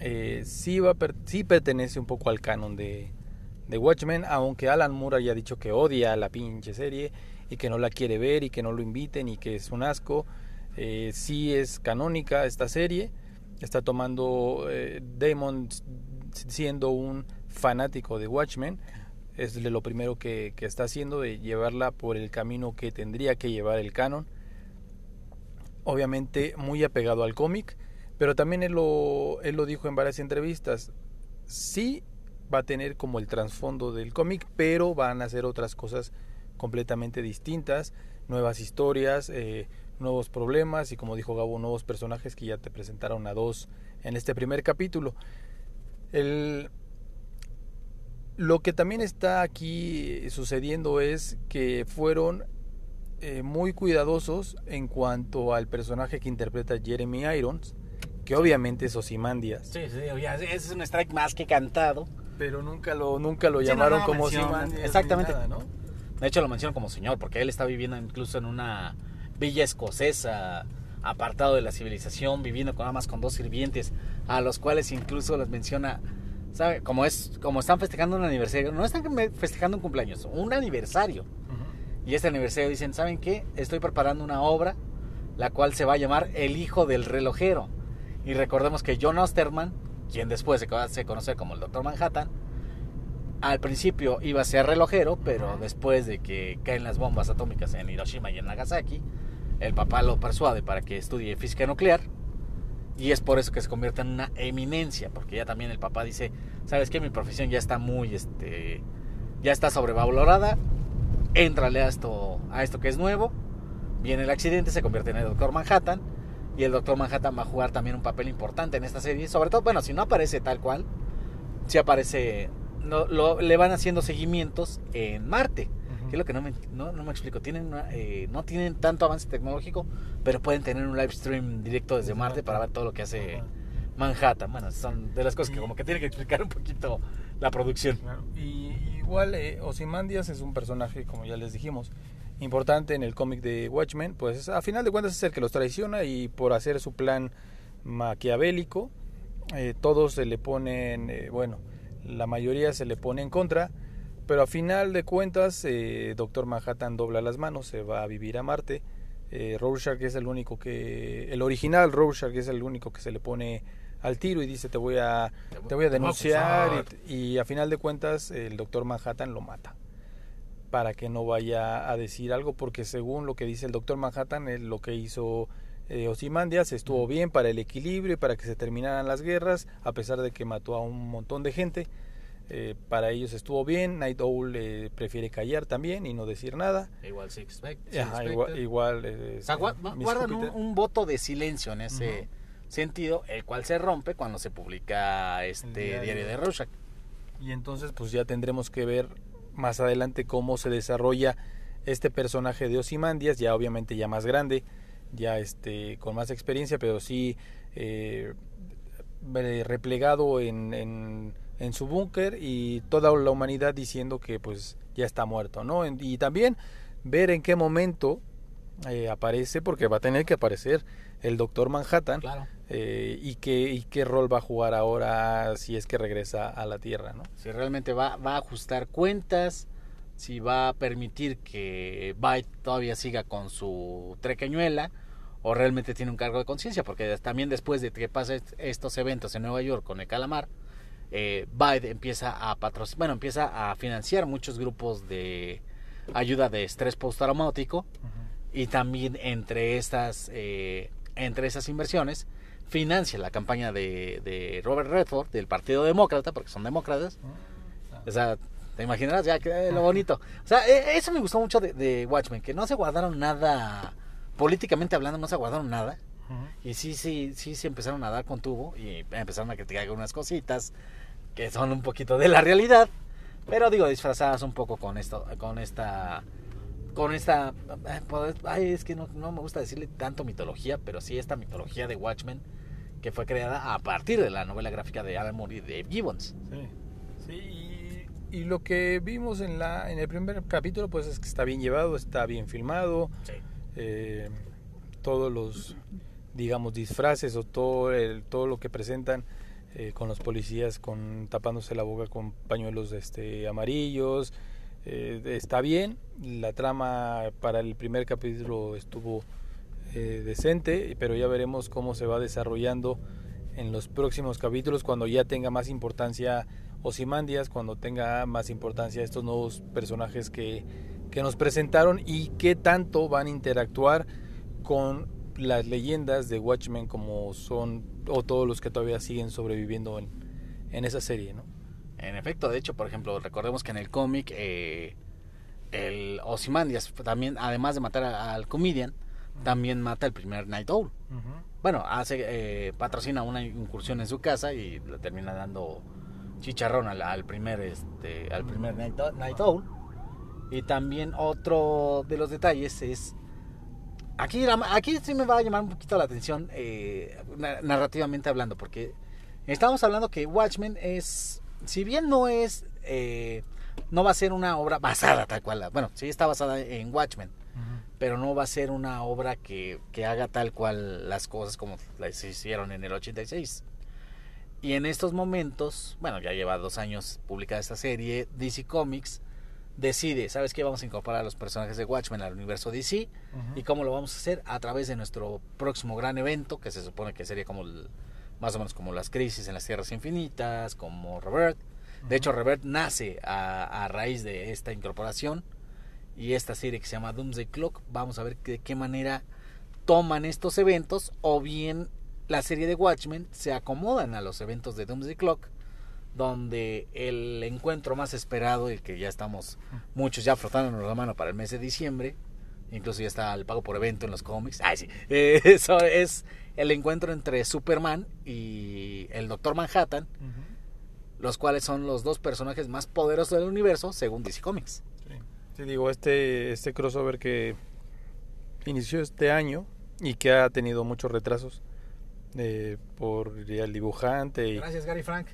eh, sí, va, sí pertenece un poco al canon de, de Watchmen, aunque Alan Moore haya dicho que odia la pinche serie y que no la quiere ver y que no lo inviten y que es un asco. Eh, sí es canónica esta serie, está tomando eh, Damon siendo un fanático de Watchmen, es lo primero que, que está haciendo, de llevarla por el camino que tendría que llevar el canon. Obviamente muy apegado al cómic, pero también él lo, él lo dijo en varias entrevistas. Sí va a tener como el trasfondo del cómic, pero van a hacer otras cosas completamente distintas, nuevas historias, eh, nuevos problemas y como dijo Gabo, nuevos personajes que ya te presentaron a dos en este primer capítulo. El, lo que también está aquí sucediendo es que fueron eh, muy cuidadosos en cuanto al personaje que interpreta Jeremy Irons, que obviamente es Ozymandias, Sí, sí, es un strike más que cantado. pero nunca lo nunca lo Sí, llamaron no, como mencionan, Ozymandias exactamente. nada, ¿no? De hecho, lo menciono como señor, porque él está viviendo incluso en una villa escocesa, apartado de la civilización, viviendo con nada más con dos sirvientes, a los cuales incluso les menciona, ¿sabe? Como, es, como están festejando un aniversario, no están festejando un cumpleaños, un aniversario. Y este aniversario dicen, ¿saben qué? Estoy preparando una obra, la cual se va a llamar El Hijo del Relojero. Y recordemos que John Osterman, quien después se hace conocer como el Doctor Manhattan, al principio iba a ser relojero, pero después de que caen las bombas atómicas en Hiroshima y en Nagasaki, el papá lo persuade para que estudie física nuclear. Y es por eso que se convierte en una eminencia, porque ya también el papá dice, ¿sabes qué? Mi profesión ya está muy, este, ya está sobrevalorada, éntrale a esto, a esto que es nuevo. viene el accidente, se convierte en el Doctor Manhattan. Y el Doctor Manhattan va a jugar también un papel importante en esta serie. Sobre todo, bueno, si no aparece tal cual, si aparece. No, lo, le van haciendo seguimientos en Marte. Es lo que no me, no, no me explico. Tienen una- eh, no tienen tanto avance tecnológico, pero pueden tener un live stream directo desde Marte para ver todo lo que hace. Manhattan. Bueno, son de las cosas que como que tiene que explicar un poquito la producción. Claro, Y igual eh, Ozymandias es un personaje, como ya les dijimos, importante en el cómic de Watchmen, pues a final de cuentas es el que los traiciona y por hacer su plan maquiavélico, eh, todos se le ponen, eh, bueno, la mayoría se le pone en contra, pero a final de cuentas eh, Doctor Manhattan dobla las manos, se va a vivir a Marte. Eh, Rorschach es el único que, el original Rorschach es el único que se le pone al tiro y dice te voy a, te voy a denunciar y, y a final de cuentas el doctor Manhattan lo mata para que no vaya a decir algo porque según lo que dice el doctor Manhattan eh, lo que hizo eh, Ozymandias estuvo bien para el equilibrio y para que se terminaran las guerras a pesar de que mató a un montón de gente eh, para ellos estuvo bien Night Owl eh, prefiere callar también y no decir nada Igual se expect- Ajá, se igual, igual, eh, O sea, Miss guardan un, un voto de silencio en ese sentido, el cual se rompe cuando se publica este diario. diario de Rorschach. Y entonces pues ya tendremos que ver más adelante cómo se desarrolla este personaje de Ozymandias, ya obviamente ya más grande, ya este con más experiencia, pero sí eh, eh, replegado en, en, en su búnker y toda la humanidad diciendo que pues ya está muerto, ¿no? Y también ver en qué momento eh, aparece, porque va a tener que aparecer el Doctor Manhattan, Claro. eh, y, qué, y qué rol va a jugar ahora si es que regresa a la Tierra, ¿no? Si realmente va, va a ajustar cuentas, si va a permitir que Byte todavía siga con su trequeñuela, o realmente tiene un cargo de conciencia, porque también después de que pasen estos eventos en Nueva York con el calamar, eh, Byte empieza a patrocinar, bueno, empieza a financiar muchos grupos de ayuda de estrés postraumático. Y también entre estas eh, entre esas inversiones financia la campaña de, de Robert Redford del Partido Demócrata porque son demócratas. O sea te imaginarás ya que eh, lo bonito. O sea eh, eso me gustó mucho de, de Watchmen que no se guardaron nada políticamente hablando no se guardaron nada. Y sí sí sí se empezaron a dar con tubo y empezaron a criticar algunas cositas que son un poquito de la realidad pero digo disfrazadas un poco con esto con esta con esta eh, pues, ay, es que no, no me gusta decirle tanto mitología pero sí esta mitología de Watchmen que fue creada a partir de la novela gráfica de Alan Moore y de Gibbons. Sí, sí y, y lo que vimos en, la, en el primer capítulo pues es que está bien llevado, está bien filmado, eh, todos los digamos disfraces o todo el, todo lo que presentan eh, con los policías con tapándose la boca con pañuelos este amarillos eh, está bien. La trama para el primer capítulo estuvo eh, decente pero ya veremos cómo se va desarrollando en los próximos capítulos cuando ya tenga más importancia Ozymandias cuando tenga más importancia estos nuevos personajes que, que nos presentaron y qué tanto van a interactuar con las leyendas de Watchmen como son o todos los que todavía siguen sobreviviendo en, en esa serie, ¿no? En efecto, de hecho, por ejemplo, recordemos que en el cómic eh, el Ozymandias también, además de matar a- al comedian, también mata el primer Night Owl. Bueno, hace eh, patrocina una incursión en su casa y le termina dando chicharrón al, al primer este al primer Night, Owl- Night Owl. Y también otro de los detalles es aquí aquí sí me va a llamar un poquito la atención eh, na- narrativamente hablando porque estamos hablando que Watchmen es si bien no es eh, no va a ser una obra basada tal cual bueno sí está basada en Watchmen pero no va a ser una obra que, que haga tal cual las cosas como las hicieron en el 86. Y en estos momentos, bueno, ya lleva dos años publicada esta serie, DC Comics decide, ¿sabes qué? Vamos a incorporar a los personajes de Watchmen al universo DC. ¿Y cómo lo vamos a hacer? A través de nuestro próximo gran evento, que se supone que sería como el- más o menos como las crisis en las Tierras Infinitas, como Revert. De hecho, Revert nace a, a raíz de esta incorporación y esta serie que se llama Doomsday Clock. Vamos a ver de qué manera toman estos eventos o bien la serie de Watchmen se acomodan a los eventos de Doomsday Clock donde el encuentro más esperado, el que ya estamos muchos ya frotándonos la mano para el mes de diciembre, Incluso ya está el pago por evento en los cómics. Ay, sí. Eh, [LAUGHS] eso es el encuentro entre Superman y el Doctor Manhattan, los cuales son los dos personajes más poderosos del universo según DC Comics. Sí. Sí, digo, este, este crossover que inició este año y que ha tenido muchos retrasos eh, por el dibujante. Y, Gracias, Gary Frank.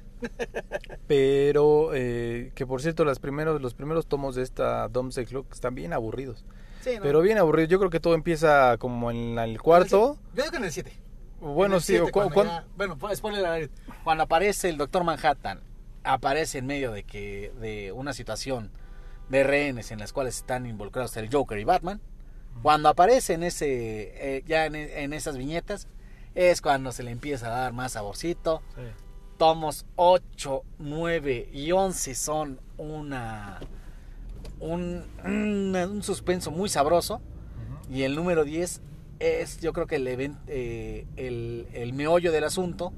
Pero eh, que por cierto, las primeros, los primeros tomos de esta Domesday Clock están bien aburridos. Sí, no. Pero bien aburridos. Yo creo que todo empieza como en el cuarto. Yo digo que en el 7. Bueno, el sí. siete, cuando ya- bueno, spoiler. Cuando aparece el Doctor Manhattan, aparece en medio de que de una situación de rehenes en las cuales están involucrados el Joker y Batman. Cuando aparece en ese eh, ya en, en esas viñetas es cuando se le empieza a dar más saborcito. Tomos 8, 9 y 11 son una un, suspenso muy sabroso. Y el número 10 es, yo creo que el, even- eh, el, el meollo del asunto,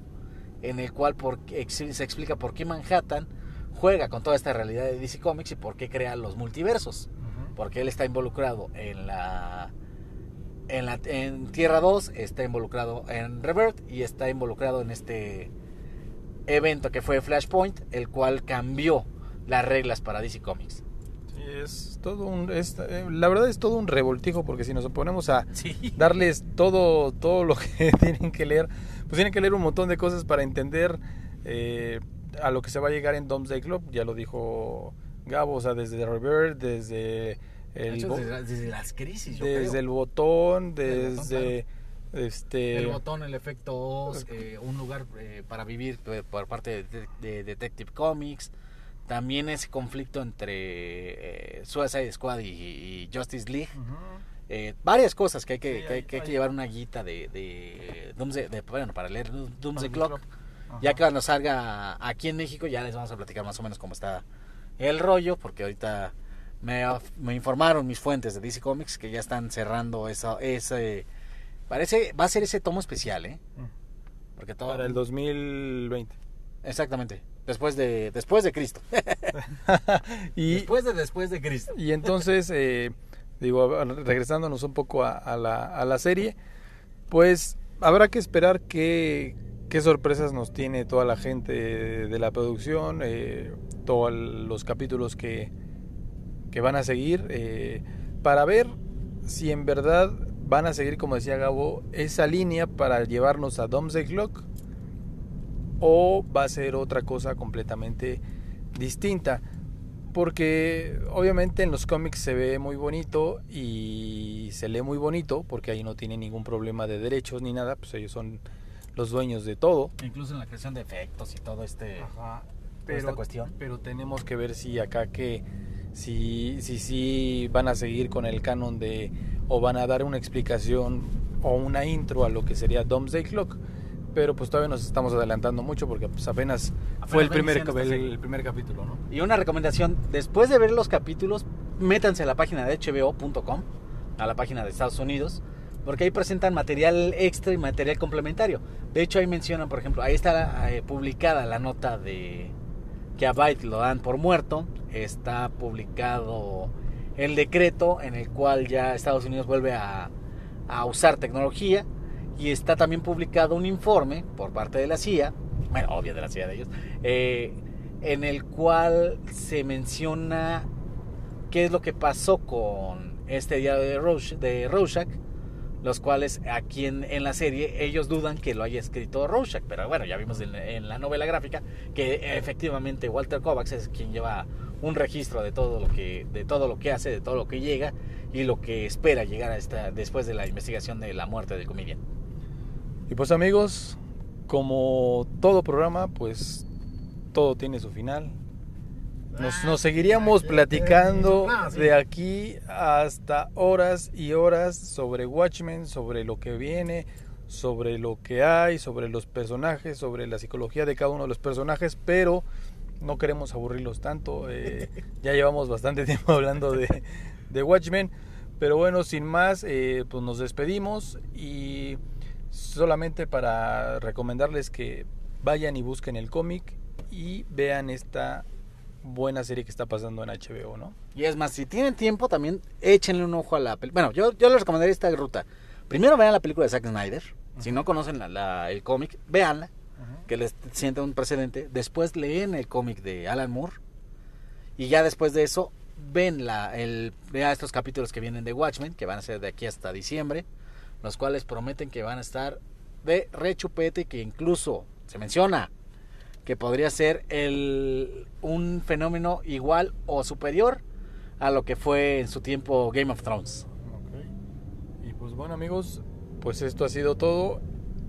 en el cual por, se explica por qué Manhattan juega con toda esta realidad de DC Comics y por qué crea los multiversos. Porque él está involucrado en la. En, la, en Tierra 2, está involucrado en Revert y está involucrado en este evento que fue Flashpoint, el cual cambió las reglas para DC Comics. Sí, es todo un. es, eh, la verdad es todo un revoltijo porque si nos ponemos a Sí. darles todo, todo lo que [LAUGHS] tienen que leer, pues tienen que leer un montón de cosas para entender eh, a lo que se va a llegar en Domesday Club. Ya lo dijo Gabo, o sea, desde Revert, desde el, hecho, desde, desde las crisis, yo desde creo. el botón, desde este. el botón, el efecto Oz, eh, un lugar eh, para vivir eh, por parte de, de Detective Comics. También ese conflicto entre eh, Suicide Squad y, y Justice League. Varias cosas que hay que, Sí, que hay, que hay que hay- llevar una guita de, de, Doomsday- de- bueno, para leer Doomsday Clock. Ya que cuando salga aquí en México ya les vamos a platicar más o menos cómo está el rollo, porque ahorita me, me informaron mis fuentes de DC Comics que ya están cerrando esa, ese... Parece, va a ser ese tomo especial, ¿eh? Mm. Porque todo... Para el 2020. Exactamente. Después de, después de Cristo. [LAUGHS] y, después de después de Cristo. Y entonces, eh, digo, regresándonos un poco a, a la, a la serie, pues habrá que esperar qué, qué sorpresas nos tiene toda la gente de la producción, eh, todos los capítulos que, que van a seguir, eh, para ver si en verdad van a seguir, como decía Gabo, esa línea para llevarnos a Domesday Clock o va a ser otra cosa completamente distinta. Porque obviamente en los cómics se ve muy bonito y se lee muy bonito, porque ahí no tiene ningún problema de derechos ni nada, pues ellos son los dueños de todo. Incluso en la creación de efectos y todo este... Ajá. toda esta cuestión. pero tenemos que ver si acá que si si si van a seguir con el canon de o van a dar una explicación o una intro a lo que sería Domesday Clock. Pero pues todavía nos estamos adelantando mucho porque pues apenas, fue el primer, el, el capítulo, ¿no? Y una recomendación, después de ver los capítulos, métanse a la página de hbo.com, a la página de Estados Unidos, porque ahí presentan material extra y material complementario. De hecho, ahí mencionan, por ejemplo, ahí está eh, publicada la nota de que a Byte lo dan por muerto, está publicado el decreto en el cual ya Estados Unidos vuelve a, usar tecnología y está también publicado un informe por parte de la CIA, bueno, obvio de la CIA de ellos, eh, en el cual se menciona qué es lo que pasó con este diario de, Rosh- de Rorschach, los cuales aquí en, en la serie ellos dudan que lo haya escrito Rorschach, pero bueno, ya vimos en la novela gráfica que efectivamente Walter Kovacs es quien lleva un registro de todo lo que de todo lo que hace, de todo lo que llega y lo que espera llegar a esta después de la investigación de la muerte del comedian. Y pues amigos, como todo programa, pues todo tiene su final. Nos, nos seguiríamos platicando de aquí hasta horas y horas sobre Watchmen, sobre lo que viene, sobre lo que hay, sobre los personajes, sobre la psicología de cada uno de los personajes, pero no queremos aburrirlos tanto. eh, ya llevamos bastante [LAUGHS] tiempo hablando de, de Watchmen, pero bueno, sin más, eh, pues nos despedimos y solamente para recomendarles que vayan y busquen el cómic y vean esta buena serie que está pasando en HBO, ¿no? Y es más, si tienen tiempo, también échenle un ojo a la película. Bueno, yo, yo les recomendaría esta ruta. Primero vean la película de Zack Snyder. Si no conocen la- la- el cómic, véanla, que les sienta un precedente. Después leen el cómic de Alan Moore. Y ya después de eso, ven la, el, vea estos capítulos que vienen de Watchmen, que van a ser de aquí hasta diciembre, los cuales prometen que van a estar de rechupete, que incluso se menciona que podría ser el, un fenómeno igual o superior a lo que fue en su tiempo Game of Thrones. Y pues bueno amigos, pues esto ha sido todo.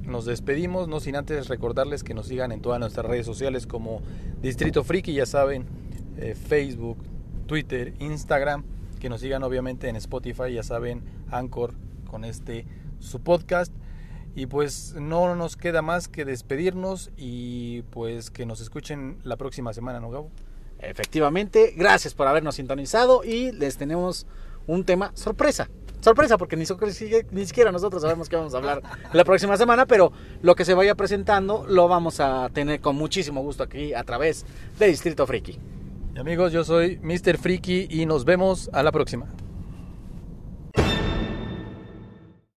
Nos despedimos, no sin antes recordarles que nos sigan en todas nuestras redes sociales como Distrito Friki, ya saben, eh, Facebook, Twitter, Instagram, que nos sigan obviamente en Spotify, ya saben, Anchor con este su podcast. Y pues no nos queda más que despedirnos y pues que nos escuchen la próxima semana, ¿no, Gabo? Efectivamente, gracias por habernos sintonizado y les tenemos un tema sorpresa. Sorpresa, porque ni, siquiera nosotros sabemos qué vamos a hablar la próxima semana, pero lo que se vaya presentando lo vamos a tener con muchísimo gusto aquí a través de Distrito Friki. Amigos, yo soy Mr. Friki y nos vemos a la próxima.